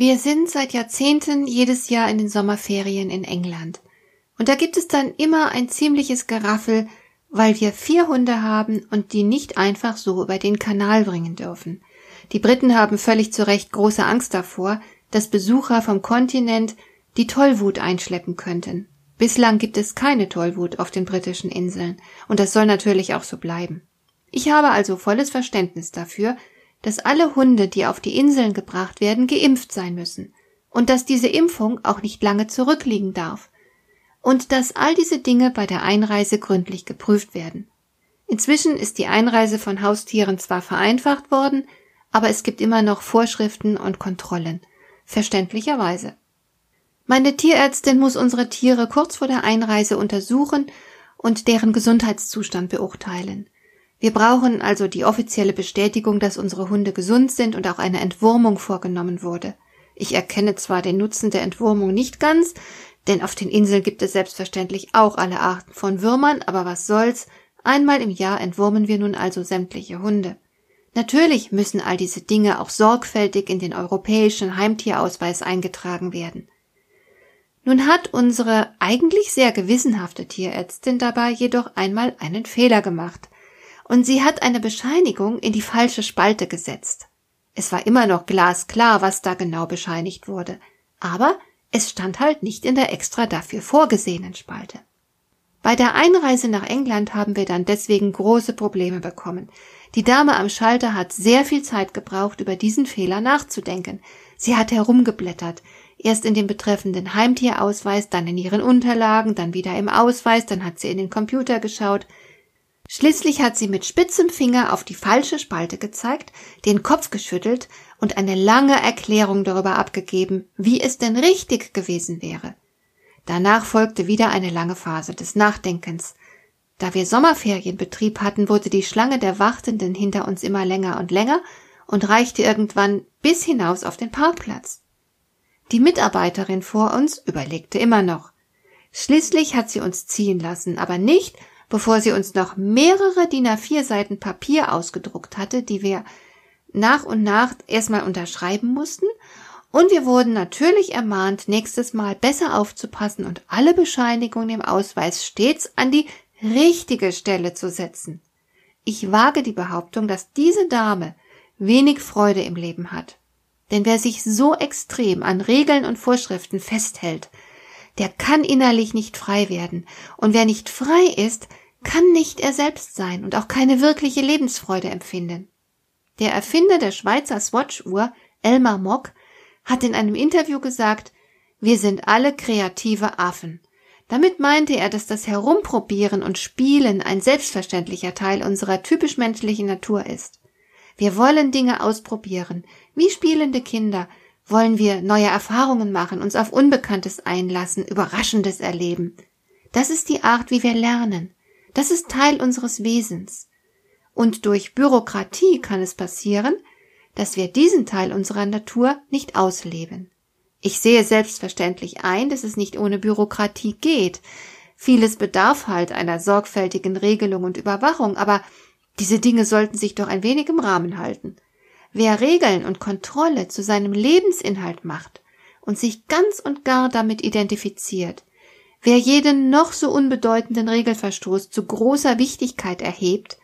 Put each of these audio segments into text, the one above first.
Wir sind seit Jahrzehnten jedes Jahr in den Sommerferien in England. Und da gibt es dann immer ein ziemliches Geraffel, weil wir vier Hunde haben und die nicht einfach so über den Kanal bringen dürfen. Die Briten haben völlig zu Recht große Angst davor, dass Besucher vom Kontinent die Tollwut einschleppen könnten. Bislang gibt es keine Tollwut auf den britischen Inseln, und das soll natürlich auch so bleiben. Ich habe also volles Verständnis dafür, dass alle Hunde, die auf die Inseln gebracht werden, geimpft sein müssen und dass diese Impfung auch nicht lange zurückliegen darf und dass all diese Dinge bei der Einreise gründlich geprüft werden. Inzwischen ist die Einreise von Haustieren zwar vereinfacht worden, aber es gibt immer noch Vorschriften und Kontrollen. Verständlicherweise. Meine Tierärztin muss unsere Tiere kurz vor der Einreise untersuchen und deren Gesundheitszustand beurteilen. Wir brauchen also die offizielle Bestätigung, dass unsere Hunde gesund sind und auch eine Entwurmung vorgenommen wurde. Ich erkenne zwar den Nutzen der Entwurmung nicht ganz, denn auf den Inseln gibt es selbstverständlich auch alle Arten von Würmern, aber was soll's, einmal im Jahr entwurmen wir nun also sämtliche Hunde. Natürlich müssen all diese Dinge auch sorgfältig in den europäischen Heimtierausweis eingetragen werden. Nun hat unsere eigentlich sehr gewissenhafte Tierärztin dabei jedoch einmal einen Fehler gemacht und sie hat eine Bescheinigung in die falsche Spalte gesetzt. Es war immer noch glasklar, was da genau bescheinigt wurde, aber es stand halt nicht in der extra dafür vorgesehenen Spalte. Bei der Einreise nach England haben wir dann deswegen große Probleme bekommen. Die Dame am Schalter hat sehr viel Zeit gebraucht, über diesen Fehler nachzudenken. Sie hat herumgeblättert, erst in dem betreffenden Heimtierausweis, dann in ihren Unterlagen, dann wieder im Ausweis, dann hat sie in den Computer geschaut, Schließlich hat sie mit spitzem Finger auf die falsche Spalte gezeigt, den Kopf geschüttelt und eine lange Erklärung darüber abgegeben, wie es denn richtig gewesen wäre. Danach folgte wieder eine lange Phase des Nachdenkens. Da wir Sommerferienbetrieb hatten, wurde die Schlange der Wartenden hinter uns immer länger und länger und reichte irgendwann bis hinaus auf den Parkplatz. Die Mitarbeiterin vor uns überlegte immer noch. Schließlich hat sie uns ziehen lassen, aber nicht, bevor sie uns noch mehrere DIN A4 Seiten Papier ausgedruckt hatte, die wir nach und nach erstmal unterschreiben mussten, und wir wurden natürlich ermahnt, nächstes Mal besser aufzupassen und alle Bescheinigungen im Ausweis stets an die richtige Stelle zu setzen. Ich wage die Behauptung, dass diese Dame wenig Freude im Leben hat. Denn wer sich so extrem an Regeln und Vorschriften festhält, der kann innerlich nicht frei werden. Und wer nicht frei ist, kann nicht er selbst sein und auch keine wirkliche Lebensfreude empfinden. Der Erfinder der Schweizer Swatch-Uhr, Elmar Mock, hat in einem Interview gesagt, wir sind alle kreative Affen. Damit meinte er, dass das Herumprobieren und Spielen ein selbstverständlicher Teil unserer typisch menschlichen Natur ist. Wir wollen Dinge ausprobieren. Wie spielende Kinder wollen wir neue Erfahrungen machen, uns auf Unbekanntes einlassen, Überraschendes erleben. Das ist die Art, wie wir lernen. Das ist Teil unseres Wesens. Und durch Bürokratie kann es passieren, dass wir diesen Teil unserer Natur nicht ausleben. Ich sehe selbstverständlich ein, dass es nicht ohne Bürokratie geht. Vieles bedarf halt einer sorgfältigen Regelung und Überwachung, aber diese Dinge sollten sich doch ein wenig im Rahmen halten. Wer Regeln und Kontrolle zu seinem Lebensinhalt macht und sich ganz und gar damit identifiziert, Wer jeden noch so unbedeutenden Regelverstoß zu großer Wichtigkeit erhebt,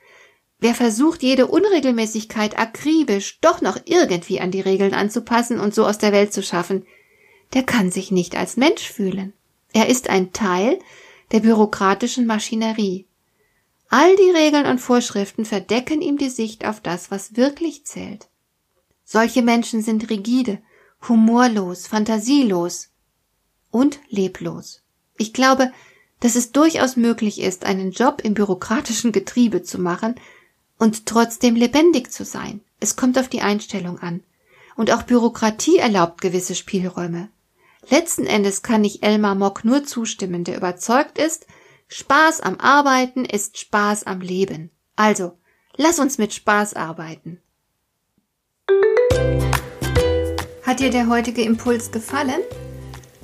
wer versucht, jede Unregelmäßigkeit akribisch doch noch irgendwie an die Regeln anzupassen und so aus der Welt zu schaffen, der kann sich nicht als Mensch fühlen. Er ist ein Teil der bürokratischen Maschinerie. All die Regeln und Vorschriften verdecken ihm die Sicht auf das, was wirklich zählt. Solche Menschen sind rigide, humorlos, fantasielos und leblos. Ich glaube, dass es durchaus möglich ist, einen Job im bürokratischen Getriebe zu machen und trotzdem lebendig zu sein. Es kommt auf die Einstellung an. Und auch Bürokratie erlaubt gewisse Spielräume. Letzten Endes kann ich Elmar Mock nur zustimmen, der überzeugt ist, Spaß am Arbeiten ist Spaß am Leben. Also, lass uns mit Spaß arbeiten. Hat dir der heutige Impuls gefallen?